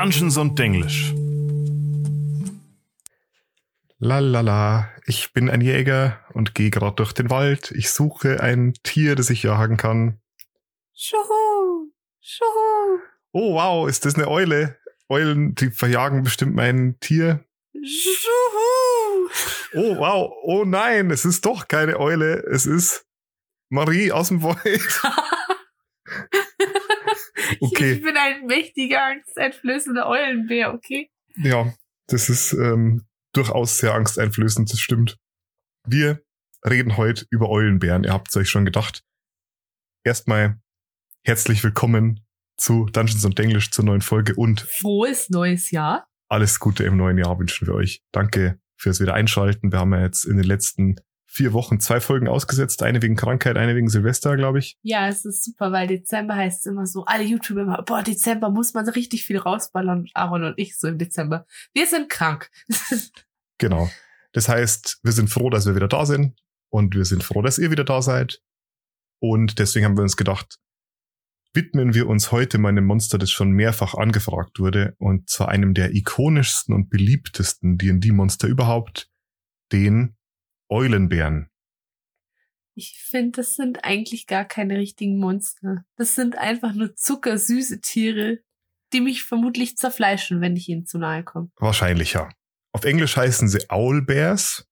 Dungeons und Denglisch. Lalala, ich bin ein Jäger und gehe gerade durch den Wald. Ich suche ein Tier, das ich jagen kann. Schuhu, schuhu, Oh wow, ist das eine Eule? Eulen, die verjagen bestimmt mein Tier. schuhu. Oh wow, oh nein, es ist doch keine Eule, es ist Marie aus dem Wald. Okay. Ich bin ein mächtiger, angsteinflößender Eulenbär, okay? Ja, das ist ähm, durchaus sehr angsteinflößend, das stimmt. Wir reden heute über Eulenbären, ihr habt es euch schon gedacht. Erstmal herzlich willkommen zu Dungeons und Englisch zur neuen Folge und Frohes neues Jahr. alles Gute im neuen Jahr wünschen wir euch. Danke fürs wieder einschalten. Wir haben ja jetzt in den letzten vier Wochen zwei Folgen ausgesetzt. Eine wegen Krankheit, eine wegen Silvester, glaube ich. Ja, es ist super, weil Dezember heißt immer so, alle YouTuber immer, boah, Dezember muss man so richtig viel rausballern. Und Aaron und ich so im Dezember. Wir sind krank. Genau. Das heißt, wir sind froh, dass wir wieder da sind und wir sind froh, dass ihr wieder da seid. Und deswegen haben wir uns gedacht, widmen wir uns heute meinem Monster, das schon mehrfach angefragt wurde und zwar einem der ikonischsten und beliebtesten D&D-Monster überhaupt, den Eulenbären. Ich finde, das sind eigentlich gar keine richtigen Monster. Das sind einfach nur zuckersüße Tiere, die mich vermutlich zerfleischen, wenn ich ihnen zu nahe komme. Wahrscheinlich ja. Auf Englisch heißen sie Owlbears.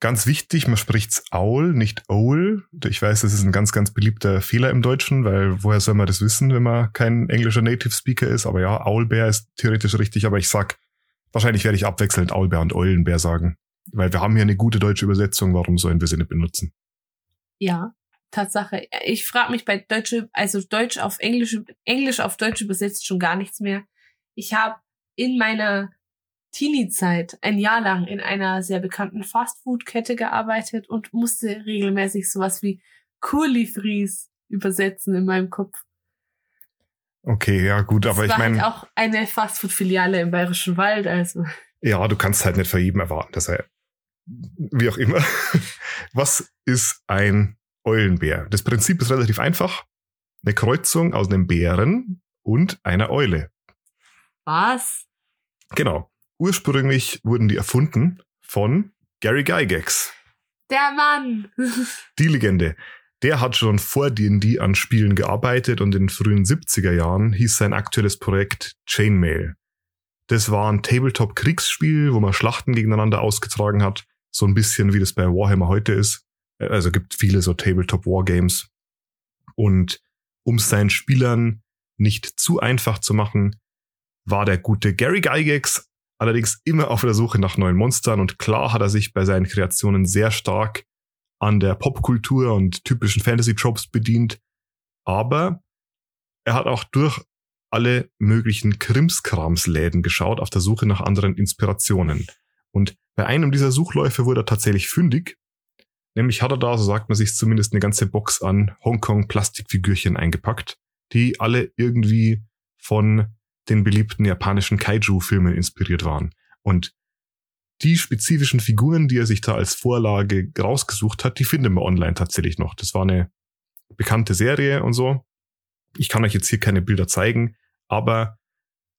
Ganz wichtig, man spricht's Owl, nicht Owl. Ich weiß, das ist ein ganz, ganz beliebter Fehler im Deutschen, weil woher soll man das wissen, wenn man kein englischer Native Speaker ist? Aber ja, Owlbear ist theoretisch richtig, aber ich sag, wahrscheinlich werde ich abwechselnd Owlbear und Eulenbär sagen. Weil wir haben hier eine gute deutsche Übersetzung, warum sollen wir sie nicht benutzen? Ja, Tatsache. Ich frage mich bei Deutsche, also Deutsch auf Englisch, Englisch auf Deutsch übersetzt schon gar nichts mehr. Ich habe in meiner Teenie-Zeit ein Jahr lang in einer sehr bekannten Fastfood-Kette gearbeitet und musste regelmäßig sowas wie Kurlifries übersetzen in meinem Kopf. Okay, ja gut, aber das ich meine, halt auch eine Fastfood-Filiale im Bayerischen Wald, also. ja, du kannst halt nicht von jedem erwarten, dass er, wie auch immer. Was ist ein Eulenbär? Das Prinzip ist relativ einfach. Eine Kreuzung aus einem Bären und einer Eule. Was? Genau. Ursprünglich wurden die erfunden von Gary Gygax. Der Mann! Die Legende. Der hat schon vor D&D an Spielen gearbeitet und in den frühen 70er Jahren hieß sein aktuelles Projekt Chainmail. Das war ein Tabletop-Kriegsspiel, wo man Schlachten gegeneinander ausgetragen hat. So ein bisschen wie das bei Warhammer heute ist. Also gibt viele so Tabletop-Wargames. Und um es seinen Spielern nicht zu einfach zu machen, war der gute Gary Gygax allerdings immer auf der Suche nach neuen Monstern und klar hat er sich bei seinen Kreationen sehr stark an der Popkultur und typischen Fantasy-Tropes bedient, aber er hat auch durch alle möglichen Krimskramsläden geschaut auf der Suche nach anderen Inspirationen. Und bei einem dieser Suchläufe wurde er tatsächlich fündig, nämlich hat er da, so sagt man sich zumindest, eine ganze Box an Hongkong-Plastikfigürchen eingepackt, die alle irgendwie von den beliebten japanischen Kaiju-Filmen inspiriert waren. Und die spezifischen Figuren, die er sich da als Vorlage rausgesucht hat, die finden wir online tatsächlich noch. Das war eine bekannte Serie und so. Ich kann euch jetzt hier keine Bilder zeigen, aber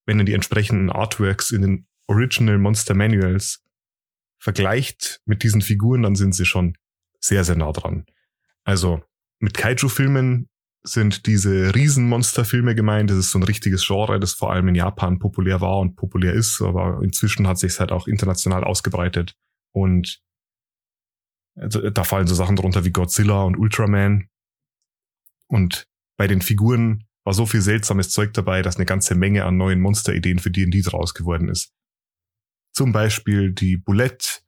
wenn ihr die entsprechenden Artworks in den Original Monster Manuals vergleicht mit diesen Figuren, dann sind sie schon sehr, sehr nah dran. Also mit Kaiju-Filmen sind diese Riesenmonsterfilme gemeint. Das ist so ein richtiges Genre, das vor allem in Japan populär war und populär ist, aber inzwischen hat sich halt auch international ausgebreitet. Und also, da fallen so Sachen drunter wie Godzilla und Ultraman. Und bei den Figuren war so viel seltsames Zeug dabei, dass eine ganze Menge an neuen Monsterideen für D&D draus geworden ist. Zum Beispiel die Bulette,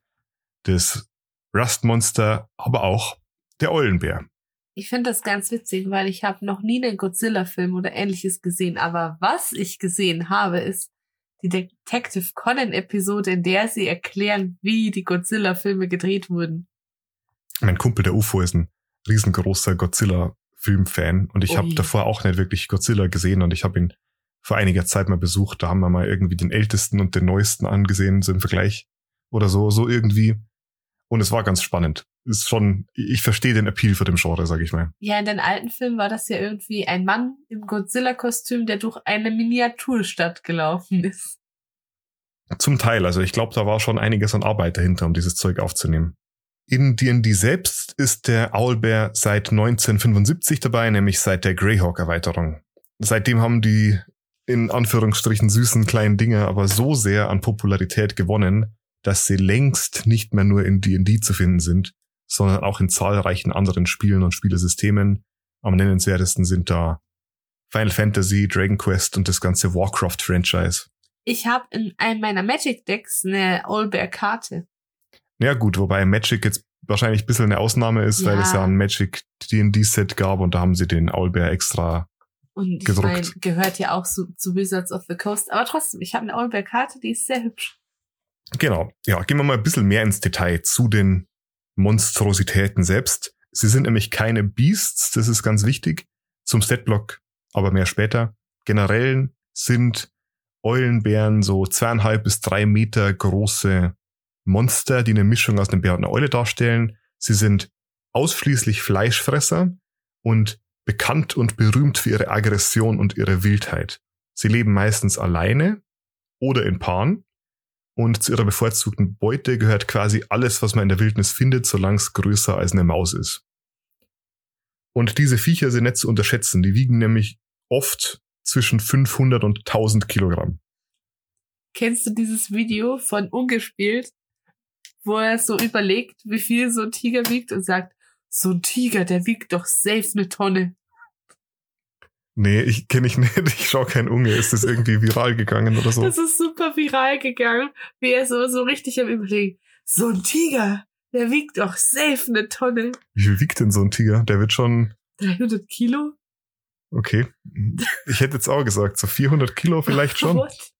das Rustmonster, aber auch der Eulenbär. Ich finde das ganz witzig, weil ich habe noch nie einen Godzilla-Film oder ähnliches gesehen. Aber was ich gesehen habe, ist die Detective Conan-Episode, in der sie erklären, wie die Godzilla-Filme gedreht wurden. Mein Kumpel, der UFO, ist ein riesengroßer Godzilla-Film-Fan und ich habe davor auch nicht wirklich Godzilla gesehen und ich habe ihn vor einiger Zeit mal besucht. Da haben wir mal irgendwie den ältesten und den neuesten angesehen, so im Vergleich oder so, so irgendwie. Und es war ganz spannend. ist schon, ich verstehe den Appeal für dem Genre, sag ich mal. Ja, in den alten Filmen war das ja irgendwie ein Mann im Godzilla-Kostüm, der durch eine Miniaturstadt gelaufen ist. Zum Teil, also ich glaube, da war schon einiges an Arbeit dahinter, um dieses Zeug aufzunehmen. In D&D selbst ist der Owlbear seit 1975 dabei, nämlich seit der Greyhawk-Erweiterung. Seitdem haben die in Anführungsstrichen süßen kleinen Dinge aber so sehr an Popularität gewonnen, dass sie längst nicht mehr nur in D&D zu finden sind, sondern auch in zahlreichen anderen Spielen und Spielesystemen. Am nennenswertesten sind da Final Fantasy, Dragon Quest und das ganze Warcraft-Franchise. Ich habe in einem meiner Magic Decks eine Owlbear-Karte. Ja gut, wobei Magic jetzt wahrscheinlich ein bisschen eine Ausnahme ist, ja. weil es ja ein Magic D&D-Set gab und da haben sie den Owlbear extra und ich mein, gehört ja auch zu, zu Wizards of the Coast. Aber trotzdem, ich habe eine Owlbear-Karte, die ist sehr hübsch. Genau. Ja, gehen wir mal ein bisschen mehr ins Detail zu den Monstrositäten selbst. Sie sind nämlich keine Beasts, das ist ganz wichtig. Zum Statblock aber mehr später. Generell sind Eulenbären so zweieinhalb bis drei Meter große Monster, die eine Mischung aus einem Bär und einer Eule darstellen. Sie sind ausschließlich Fleischfresser und bekannt und berühmt für ihre Aggression und ihre Wildheit. Sie leben meistens alleine oder in Paaren und zu ihrer bevorzugten Beute gehört quasi alles, was man in der Wildnis findet, solange es größer als eine Maus ist. Und diese Viecher sind nicht zu unterschätzen. Die wiegen nämlich oft zwischen 500 und 1000 Kilogramm. Kennst du dieses Video von Ungespielt, wo er so überlegt, wie viel so ein Tiger wiegt und sagt, so ein Tiger, der wiegt doch safe eine Tonne. Nee, ich kenne ich nicht. Ich schaue kein Unge. Ist das irgendwie viral gegangen oder so? Das ist super viral gegangen, wie er so, so richtig am Überlegen. So ein Tiger, der wiegt doch safe eine Tonne. Wie viel wiegt denn so ein Tiger? Der wird schon... 300 Kilo? Okay. Ich hätte jetzt auch gesagt, so 400 Kilo vielleicht schon. What?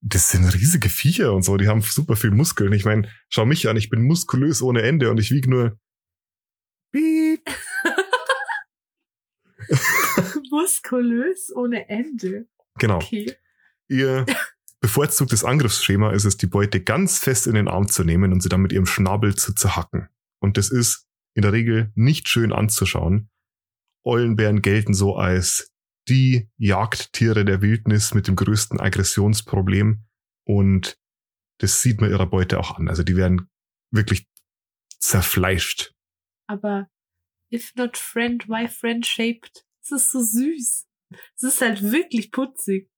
Das sind riesige Viecher und so, die haben super viel Muskeln. Ich meine, schau mich an, ich bin muskulös ohne Ende und ich wiege nur... Beep. muskulös ohne Ende. Genau. Okay. Ihr bevorzugtes Angriffsschema ist es, die Beute ganz fest in den Arm zu nehmen und sie dann mit ihrem Schnabel zu zerhacken. Und das ist in der Regel nicht schön anzuschauen. Eulenbären gelten so als die Jagdtiere der Wildnis mit dem größten Aggressionsproblem und das sieht man ihrer Beute auch an. Also die werden wirklich zerfleischt. Aber if not friend, why friend shaped? Es ist so süß. Es ist halt wirklich putzig.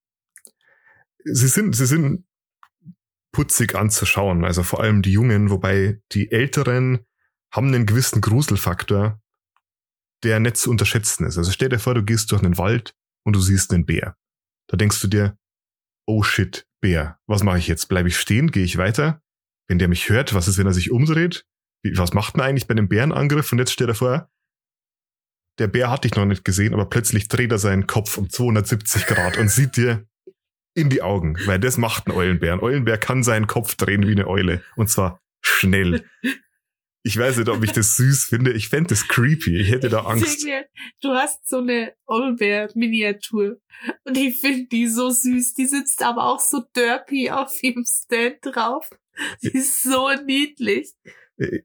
Sie sind, sie sind putzig anzuschauen, also vor allem die Jungen, wobei die Älteren haben einen gewissen Gruselfaktor, der nicht zu unterschätzen ist. Also stell dir vor, du gehst durch einen Wald und du siehst einen Bär. Da denkst du dir, oh shit, Bär, was mache ich jetzt? Bleibe ich stehen? Gehe ich weiter? Wenn der mich hört, was ist, wenn er sich umdreht? Was macht man eigentlich bei einem Bärenangriff? Und jetzt stell dir vor, der Bär hat dich noch nicht gesehen, aber plötzlich dreht er seinen Kopf um 270 Grad und sieht dir in die Augen, weil das macht ein Eulenbär. Ein Eulenbär kann seinen Kopf drehen wie eine Eule und zwar schnell. Ich weiß nicht, ob ich das süß finde. Ich fände das creepy. Ich hätte da Angst. Du hast so eine Olbär-Miniatur. Und ich finde die so süß. Die sitzt aber auch so derpy auf ihrem Stand drauf. Sie ist so niedlich.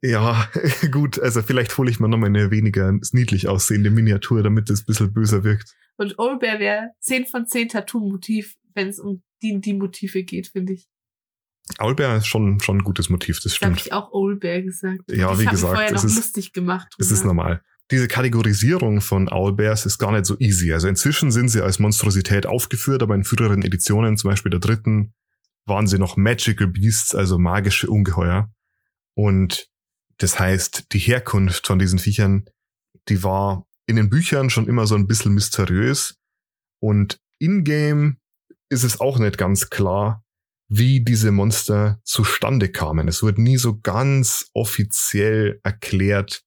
Ja, gut, also vielleicht hole ich mal nochmal eine weniger niedlich aussehende Miniatur, damit es ein bisschen böser wirkt. Und Olbear wäre 10 von 10 Tattoo-Motiv, wenn es um die, die Motive geht, finde ich. Owlbear ist schon, schon ein gutes Motiv, das stimmt. Habe ich auch Owlbear gesagt. Ja, ich wie gesagt, vorher es noch ist, lustig gemacht. Es ist normal. Diese Kategorisierung von Owlbears ist gar nicht so easy. Also inzwischen sind sie als Monstrosität aufgeführt, aber in früheren Editionen, zum Beispiel der dritten, waren sie noch Magical Beasts, also magische Ungeheuer. Und das heißt, die Herkunft von diesen Viechern, die war in den Büchern schon immer so ein bisschen mysteriös. Und in-game ist es auch nicht ganz klar, wie diese Monster zustande kamen. Es wird nie so ganz offiziell erklärt,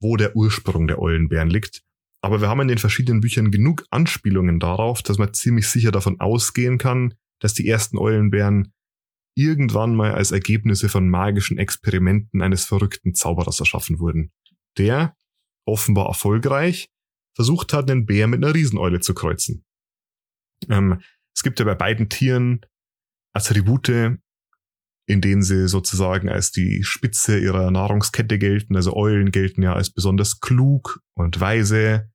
wo der Ursprung der Eulenbären liegt. Aber wir haben in den verschiedenen Büchern genug Anspielungen darauf, dass man ziemlich sicher davon ausgehen kann, dass die ersten Eulenbären irgendwann mal als Ergebnisse von magischen Experimenten eines verrückten Zauberers erschaffen wurden, der, offenbar erfolgreich, versucht hat, einen Bär mit einer Rieseneule zu kreuzen. Ähm, es gibt ja bei beiden Tieren Attribute, in denen sie sozusagen als die Spitze ihrer Nahrungskette gelten. Also Eulen gelten ja als besonders klug und weise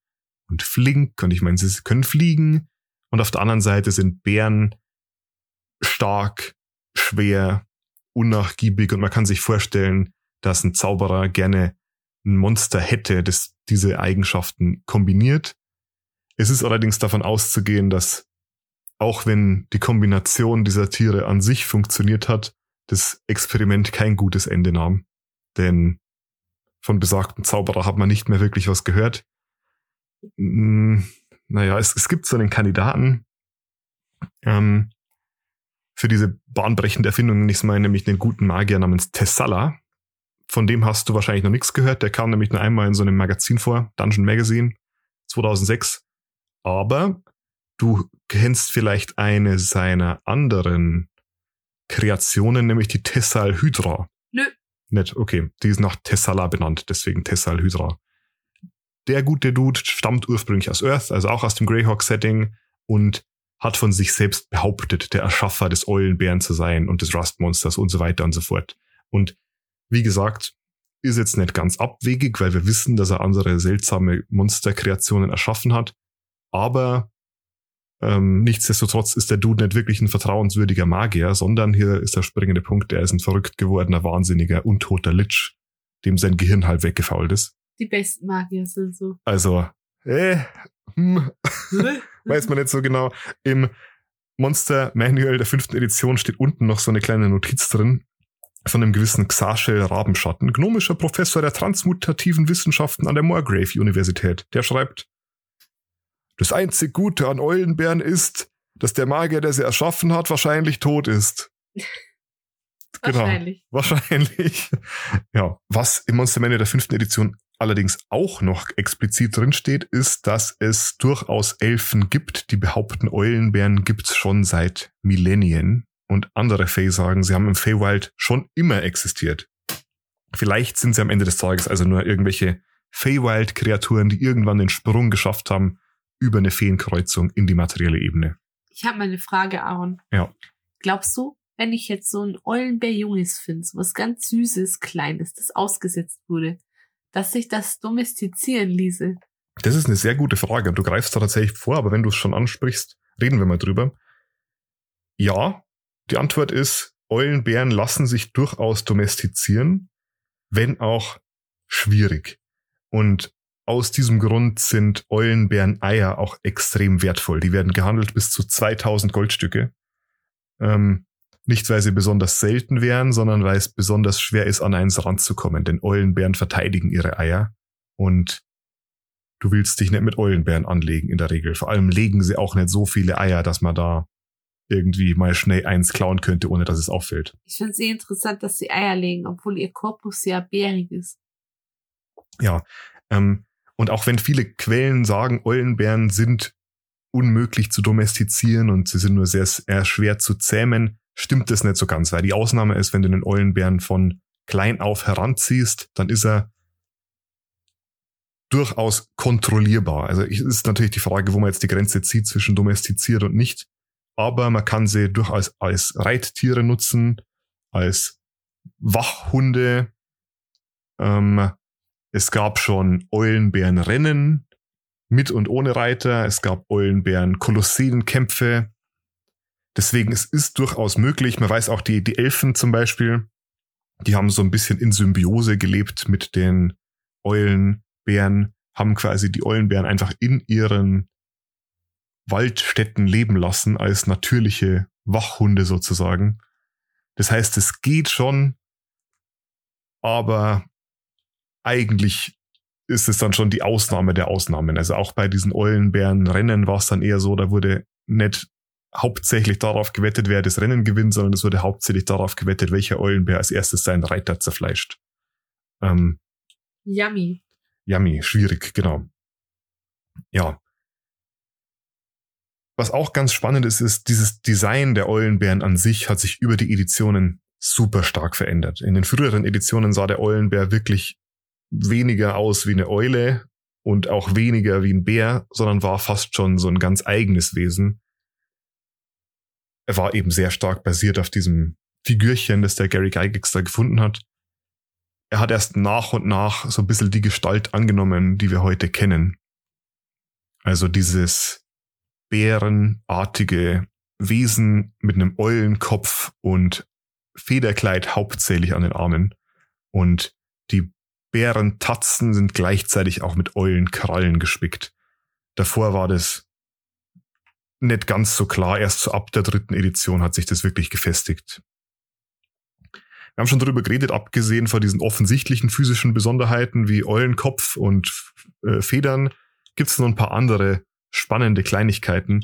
und flink. Und ich meine, sie können fliegen. Und auf der anderen Seite sind Bären stark, schwer, unnachgiebig. Und man kann sich vorstellen, dass ein Zauberer gerne ein Monster hätte, das diese Eigenschaften kombiniert. Es ist allerdings davon auszugehen, dass auch wenn die Kombination dieser Tiere an sich funktioniert hat, das Experiment kein gutes Ende nahm. Denn von besagten Zauberer hat man nicht mehr wirklich was gehört. Naja, es, es gibt so einen Kandidaten ähm, für diese bahnbrechende Erfindung, ich meine, nämlich den guten Magier namens Tessala. Von dem hast du wahrscheinlich noch nichts gehört. Der kam nämlich nur einmal in so einem Magazin vor, Dungeon Magazine, 2006. Aber du kennst vielleicht eine seiner anderen Kreationen, nämlich die Tessal Hydra. Nö. Nicht, okay. Die ist nach Tessala benannt, deswegen Tessal Hydra. Der gute Dude stammt ursprünglich aus Earth, also auch aus dem Greyhawk-Setting und hat von sich selbst behauptet, der Erschaffer des Eulenbären zu sein und des Rustmonsters und so weiter und so fort. Und wie gesagt, ist jetzt nicht ganz abwegig, weil wir wissen, dass er andere seltsame Monsterkreationen erschaffen hat. Aber ähm, nichtsdestotrotz ist der Dude nicht wirklich ein vertrauenswürdiger Magier, sondern hier ist der springende Punkt, er ist ein verrückt gewordener, wahnsinniger, untoter Lich, dem sein Gehirn halb weggefault ist. Die besten Magier sind so. Also, äh, hm, weiß man nicht so genau. Im Monster Manual der fünften Edition steht unten noch so eine kleine Notiz drin von einem gewissen Xarchel Rabenschatten, gnomischer Professor der transmutativen Wissenschaften an der Moorgrave Universität. Der schreibt, das einzig Gute an Eulenbären ist, dass der Magier, der sie erschaffen hat, wahrscheinlich tot ist. Genau. Wahrscheinlich. Wahrscheinlich. Ja. Was im Monster Manual der fünften Edition allerdings auch noch explizit drinsteht, ist, dass es durchaus Elfen gibt, die behaupten, Eulenbären gibt's schon seit Millennien. Und andere Fey sagen, sie haben im Feywild schon immer existiert. Vielleicht sind sie am Ende des Tages also nur irgendwelche Feywild-Kreaturen, die irgendwann den Sprung geschafft haben über eine Feenkreuzung in die materielle Ebene. Ich habe mal eine Frage, Aaron. Ja. Glaubst du, wenn ich jetzt so ein Eulenbär-Junges finde, so was ganz Süßes, Kleines, das ausgesetzt wurde, dass sich das domestizieren ließe? Das ist eine sehr gute Frage. Du greifst da tatsächlich vor, aber wenn du es schon ansprichst, reden wir mal drüber. Ja, die Antwort ist, Eulenbären lassen sich durchaus domestizieren, wenn auch schwierig. Und aus diesem Grund sind Eulenbären-Eier auch extrem wertvoll. Die werden gehandelt bis zu 2000 Goldstücke. Ähm, nicht, weil sie besonders selten wären, sondern weil es besonders schwer ist, an eins ranzukommen. Denn Eulenbären verteidigen ihre Eier. Und du willst dich nicht mit Eulenbären anlegen in der Regel. Vor allem legen sie auch nicht so viele Eier, dass man da irgendwie mal schnell eins klauen könnte, ohne dass es auffällt. Ich finde es sehr interessant, dass sie Eier legen, obwohl ihr Korpus sehr bärig ist. Ja, ähm, und auch wenn viele Quellen sagen, Eulenbären sind unmöglich zu domestizieren und sie sind nur sehr, sehr schwer zu zähmen, stimmt das nicht so ganz, weil die Ausnahme ist, wenn du einen Eulenbären von klein auf heranziehst, dann ist er durchaus kontrollierbar. Also ist natürlich die Frage, wo man jetzt die Grenze zieht zwischen domestiziert und nicht. Aber man kann sie durchaus als Reittiere nutzen, als Wachhunde, ähm, es gab schon Eulenbärenrennen mit und ohne Reiter. Es gab Eulenbären Kolosseenkämpfe. Deswegen es ist durchaus möglich. Man weiß auch die, die Elfen zum Beispiel, die haben so ein bisschen in Symbiose gelebt mit den Eulenbären, haben quasi die Eulenbären einfach in ihren Waldstätten leben lassen als natürliche Wachhunde sozusagen. Das heißt, es geht schon, aber eigentlich ist es dann schon die Ausnahme der Ausnahmen. Also auch bei diesen Eulenbären-Rennen war es dann eher so, da wurde nicht hauptsächlich darauf gewettet, wer das Rennen gewinnt, sondern es wurde hauptsächlich darauf gewettet, welcher Eulenbär als erstes seinen Reiter zerfleischt. Ähm, yummy. Yummy, schwierig, genau. Ja. Was auch ganz spannend ist, ist, dieses Design der Eulenbären an sich hat sich über die Editionen super stark verändert. In den früheren Editionen sah der Eulenbär wirklich weniger aus wie eine Eule und auch weniger wie ein Bär, sondern war fast schon so ein ganz eigenes Wesen. Er war eben sehr stark basiert auf diesem Figürchen, das der Gary Gygax da gefunden hat. Er hat erst nach und nach so ein bisschen die Gestalt angenommen, die wir heute kennen. Also dieses bärenartige Wesen mit einem Eulenkopf und Federkleid hauptsächlich an den Armen. Und die Bärentatzen sind gleichzeitig auch mit Eulenkrallen gespickt. Davor war das nicht ganz so klar. Erst ab der dritten Edition hat sich das wirklich gefestigt. Wir haben schon darüber geredet, abgesehen von diesen offensichtlichen physischen Besonderheiten wie Eulenkopf und äh, Federn, gibt es noch ein paar andere spannende Kleinigkeiten,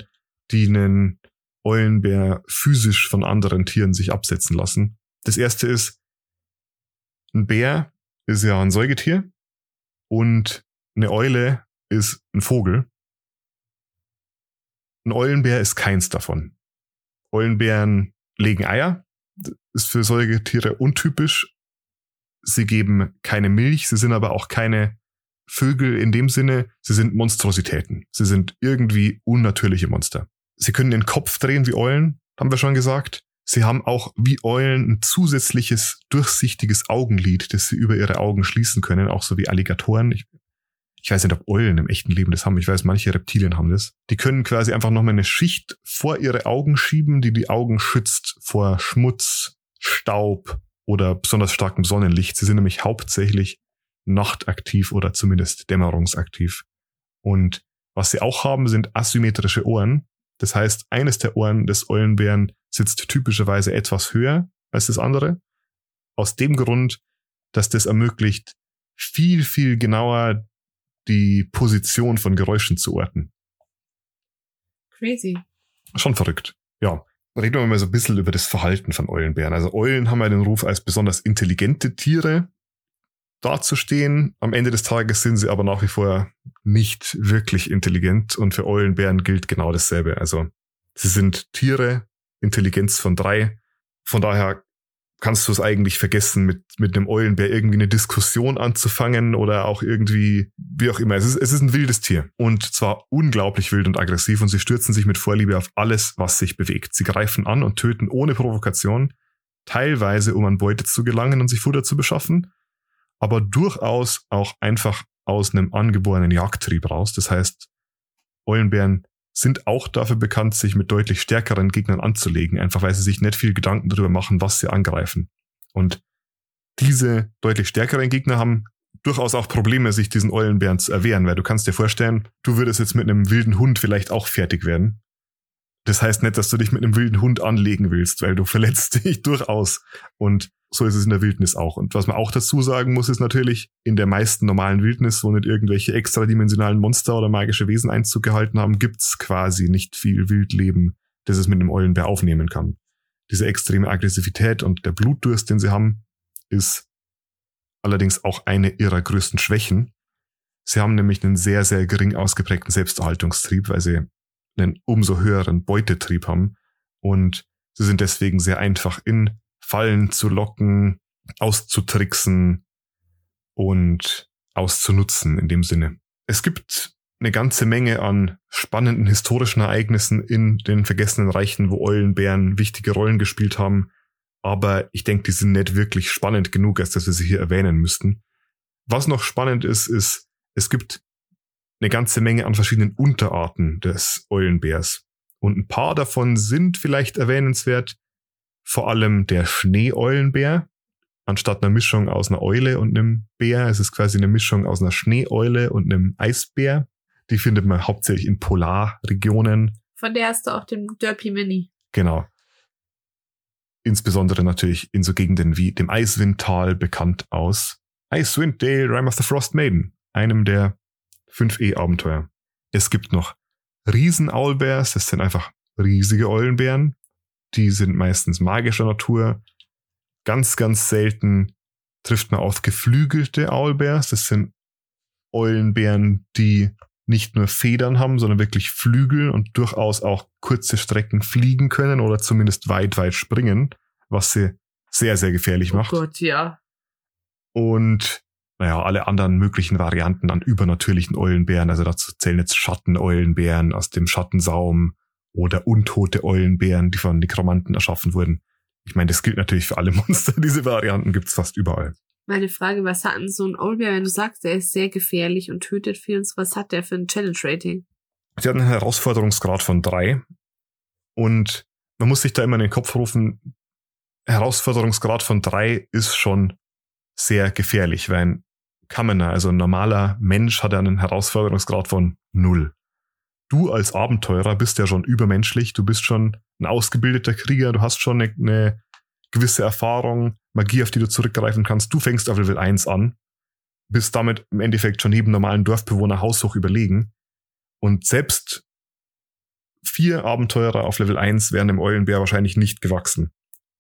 die einen Eulenbär physisch von anderen Tieren sich absetzen lassen. Das erste ist, ein Bär ist ja ein Säugetier und eine Eule ist ein Vogel. Ein Eulenbär ist keins davon. Eulenbären legen Eier. Ist für Säugetiere untypisch. Sie geben keine Milch, sie sind aber auch keine Vögel in dem Sinne, sie sind Monstrositäten. Sie sind irgendwie unnatürliche Monster. Sie können den Kopf drehen wie Eulen, haben wir schon gesagt. Sie haben auch wie Eulen ein zusätzliches durchsichtiges Augenlid, das sie über ihre Augen schließen können, auch so wie Alligatoren. Ich, ich weiß nicht, ob Eulen im echten Leben das haben. Ich weiß, manche Reptilien haben das. Die können quasi einfach nochmal eine Schicht vor ihre Augen schieben, die die Augen schützt vor Schmutz, Staub oder besonders starkem Sonnenlicht. Sie sind nämlich hauptsächlich nachtaktiv oder zumindest dämmerungsaktiv. Und was sie auch haben, sind asymmetrische Ohren. Das heißt, eines der Ohren des Eulenbären sitzt typischerweise etwas höher als das andere. Aus dem Grund, dass das ermöglicht, viel, viel genauer die Position von Geräuschen zu orten. Crazy. Schon verrückt. Ja. Reden wir mal so ein bisschen über das Verhalten von Eulenbären. Also Eulen haben ja den Ruf als besonders intelligente Tiere dazustehen. Am Ende des Tages sind sie aber nach wie vor nicht wirklich intelligent und für Eulenbären gilt genau dasselbe. Also sie sind Tiere, Intelligenz von drei. Von daher kannst du es eigentlich vergessen, mit, mit einem Eulenbär irgendwie eine Diskussion anzufangen oder auch irgendwie, wie auch immer. Es ist, es ist ein wildes Tier und zwar unglaublich wild und aggressiv und sie stürzen sich mit Vorliebe auf alles, was sich bewegt. Sie greifen an und töten ohne Provokation, teilweise um an Beute zu gelangen und sich Futter zu beschaffen, aber durchaus auch einfach aus einem angeborenen Jagdtrieb raus. Das heißt, Eulenbären sind auch dafür bekannt, sich mit deutlich stärkeren Gegnern anzulegen, einfach weil sie sich nicht viel Gedanken darüber machen, was sie angreifen. Und diese deutlich stärkeren Gegner haben durchaus auch Probleme, sich diesen Eulenbären zu erwehren, weil du kannst dir vorstellen, du würdest jetzt mit einem wilden Hund vielleicht auch fertig werden. Das heißt nicht, dass du dich mit einem wilden Hund anlegen willst, weil du verletzt dich durchaus. Und so ist es in der Wildnis auch. Und was man auch dazu sagen muss, ist natürlich, in der meisten normalen Wildnis, wo nicht irgendwelche extradimensionalen Monster oder magische Wesen Einzug gehalten haben, gibt's quasi nicht viel Wildleben, das es mit einem Eulenbär aufnehmen kann. Diese extreme Aggressivität und der Blutdurst, den sie haben, ist allerdings auch eine ihrer größten Schwächen. Sie haben nämlich einen sehr, sehr gering ausgeprägten Selbsterhaltungstrieb, weil sie einen umso höheren Beutetrieb haben und sie sind deswegen sehr einfach in Fallen zu locken, auszutricksen und auszunutzen in dem Sinne. Es gibt eine ganze Menge an spannenden historischen Ereignissen in den vergessenen Reichen, wo Eulenbären wichtige Rollen gespielt haben. Aber ich denke, die sind nicht wirklich spannend genug, als dass wir sie hier erwähnen müssten. Was noch spannend ist, ist, es gibt eine ganze Menge an verschiedenen Unterarten des Eulenbärs. Und ein paar davon sind vielleicht erwähnenswert, vor allem der Schneeeulenbär. Anstatt einer Mischung aus einer Eule und einem Bär, es ist quasi eine Mischung aus einer Schneeeule und einem Eisbär. Die findet man hauptsächlich in Polarregionen. Von der hast du auch den Derpy Mini. Genau. Insbesondere natürlich in so Gegenden wie dem Eiswindtal bekannt aus Icewind Dale, Rime of the Frost Maiden, einem der 5e-Abenteuer. Es gibt noch Riesenaulbärs, das sind einfach riesige Eulenbären. Die sind meistens magischer Natur. Ganz, ganz selten trifft man auf geflügelte Owlbears. Das sind Eulenbären, die nicht nur Federn haben, sondern wirklich Flügel und durchaus auch kurze Strecken fliegen können oder zumindest weit, weit springen, was sie sehr, sehr gefährlich Oh macht. Gott, ja. Und naja, alle anderen möglichen Varianten an übernatürlichen Eulenbären, also dazu zählen jetzt Schatteneulenbären aus dem Schattensaum oder untote Eulenbären, die von Nekromanten erschaffen wurden. ich meine, das gilt natürlich für alle Monster. Diese Varianten gibt's fast überall. Meine Frage, was hat denn so ein Owlbear, wenn du sagst, der ist sehr gefährlich und tötet viel und so, was hat der für ein Challenge-Rating? Sie hat einen Herausforderungsgrad von drei. Und man muss sich da immer in den Kopf rufen, Herausforderungsgrad von drei ist schon sehr gefährlich, weil ein Commoner, also ein normaler Mensch, hat einen Herausforderungsgrad von null. Du als Abenteurer bist ja schon übermenschlich, du bist schon ein ausgebildeter Krieger, du hast schon eine, eine gewisse Erfahrung, Magie, auf die du zurückgreifen kannst. Du fängst auf Level 1 an, bist damit im Endeffekt schon jedem normalen Dorfbewohner haushoch überlegen. Und selbst vier Abenteurer auf Level 1 wären dem Eulenbär wahrscheinlich nicht gewachsen.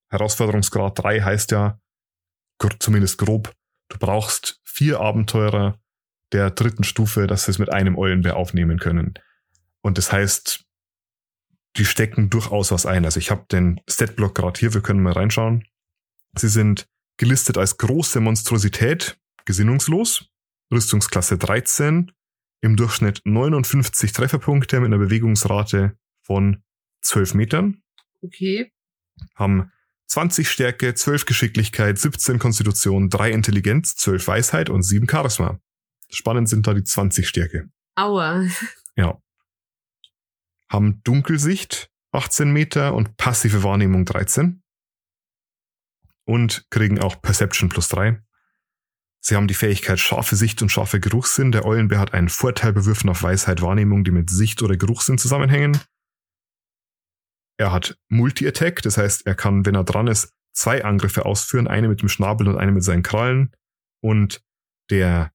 Herausforderungsgrad 3 heißt ja, zumindest grob, du brauchst vier Abenteurer der dritten Stufe, dass sie es mit einem Eulenbär aufnehmen können. Und das heißt, die stecken durchaus was ein. Also ich habe den Statblock gerade hier, wir können mal reinschauen. Sie sind gelistet als große Monstrosität, gesinnungslos, Rüstungsklasse 13, im Durchschnitt 59 Trefferpunkte mit einer Bewegungsrate von 12 Metern. Okay. Haben 20 Stärke, 12 Geschicklichkeit, 17 Konstitution, 3 Intelligenz, 12 Weisheit und 7 Charisma. Spannend sind da die 20 Stärke. Aua. Ja. Haben Dunkelsicht 18 Meter und passive Wahrnehmung 13. Und kriegen auch Perception plus 3. Sie haben die Fähigkeit scharfe Sicht und scharfe Geruchssinn. Der Eulenbär hat einen Vorteil bei Würfen auf Weisheit, Wahrnehmung, die mit Sicht oder Geruchssinn zusammenhängen. Er hat Multi-Attack, das heißt, er kann, wenn er dran ist, zwei Angriffe ausführen, eine mit dem Schnabel und eine mit seinen Krallen. Und der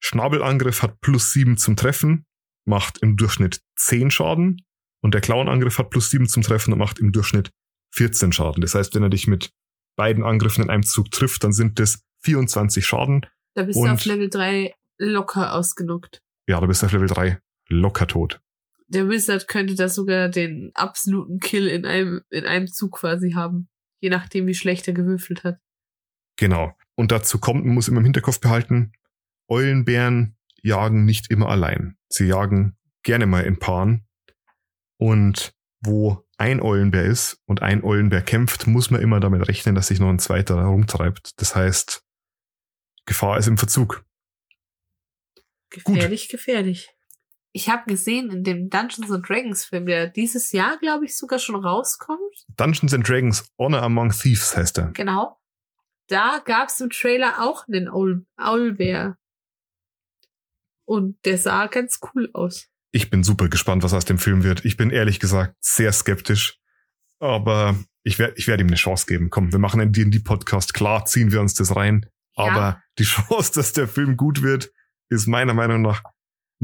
Schnabelangriff hat plus sieben zum Treffen, macht im Durchschnitt zehn Schaden. Und der Klauenangriff hat plus sieben zum Treffen und macht im Durchschnitt 14 Schaden. Das heißt, wenn er dich mit beiden Angriffen in einem Zug trifft, dann sind das 24 Schaden. Da bist Und- du auf Level 3 locker ausgenockt. Ja, du bist auf Level 3 locker tot. Der Wizard könnte da sogar den absoluten Kill in einem, in einem Zug quasi haben. Je nachdem, wie schlecht er gewürfelt hat. Genau. Und dazu kommt, man muss immer im Hinterkopf behalten, Eulenbären jagen nicht immer allein. Sie jagen gerne mal in Paaren. Und wo ein Eulenbär ist und ein Eulenbär kämpft, muss man immer damit rechnen, dass sich noch ein zweiter herumtreibt. Das heißt, Gefahr ist im Verzug. Gefährlich, gefährlich. Ich habe gesehen in dem Dungeons and Dragons Film, der dieses Jahr, glaube ich, sogar schon rauskommt. Dungeons and Dragons Honor Among Thieves heißt er. Genau. Da gab es im Trailer auch einen Owl Owlbär. Und der sah ganz cool aus. Ich bin super gespannt, was aus dem Film wird. Ich bin ehrlich gesagt sehr skeptisch. Aber ich werde ich werd ihm eine Chance geben. Komm, wir machen einen D&D-Podcast. Klar, ziehen wir uns das rein. Ja. Aber die Chance, dass der Film gut wird, ist meiner Meinung nach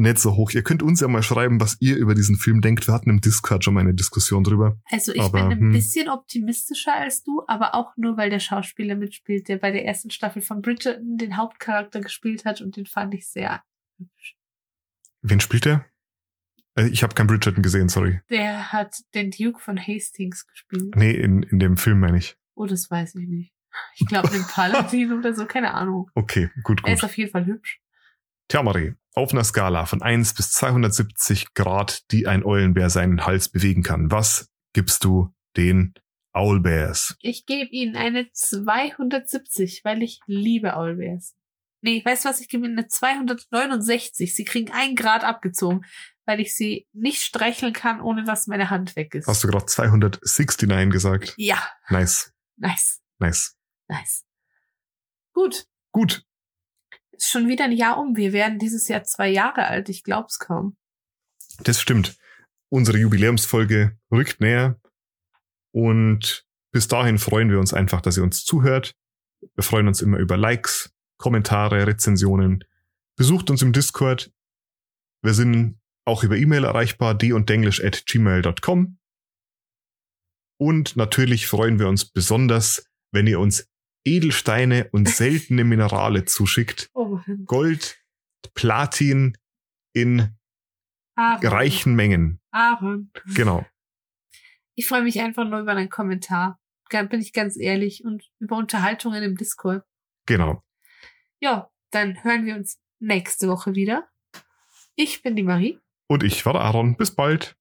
nicht so hoch. Ihr könnt uns ja mal schreiben, was ihr über diesen Film denkt. Wir hatten im Discord schon mal eine Diskussion drüber. Also ich Aber, bin ein hm. bisschen optimistischer als du, aber auch nur, weil der Schauspieler mitspielt, der bei der ersten Staffel von Bridgerton den Hauptcharakter gespielt hat und den fand ich sehr hübsch. Wen spielt er? Äh, Ich habe kein Bridgerton gesehen, sorry. Der hat den Duke von Hastings gespielt. Nee, in, in dem Film meine ich. Oh, das weiß ich nicht. Ich glaube, den Paladin oder so, keine Ahnung. Okay, gut, Er ist gut. auf jeden Fall hübsch. Thermari, auf einer Skala von 1 bis 270 Grad, die ein Eulenbär seinen Hals bewegen kann. Was gibst du den Owlbears? Ich gebe ihnen eine 270, weil ich liebe Owlbears. Nee, weißt du was? Ich gebe ihnen eine 269. Sie kriegen ein Grad abgezogen, weil ich sie nicht streicheln kann, ohne dass meine Hand weg ist. Hast du gerade 269 gesagt? Ja, Nice, nice, nice. nice. Gut, Gut, ist schon wieder ein Jahr um. Wir werden dieses Jahr zwei Jahre alt. Ich glaub's kaum. das stimmt. Unsere Jubiläumsfolge rückt näher und bis dahin freuen wir uns einfach, dass ihr uns zuhört. Wir freuen uns immer über Likes, Kommentare, Rezensionen. Besucht uns im Discord. Wir sind auch über E-Mail erreichbar, d und at gmail.com. Und natürlich freuen wir uns besonders, wenn ihr uns Edelsteine und seltene Minerale zuschickt. Oh. Gold, Platin in Aaron. reichen Mengen. Aaron. Genau. Ich freue mich einfach nur über einen Kommentar. Bin ich ganz ehrlich. Und über Unterhaltungen im Discord. Genau. Ja, dann hören wir uns nächste Woche wieder. Ich bin die Marie. Und ich war der Aaron. Bis bald.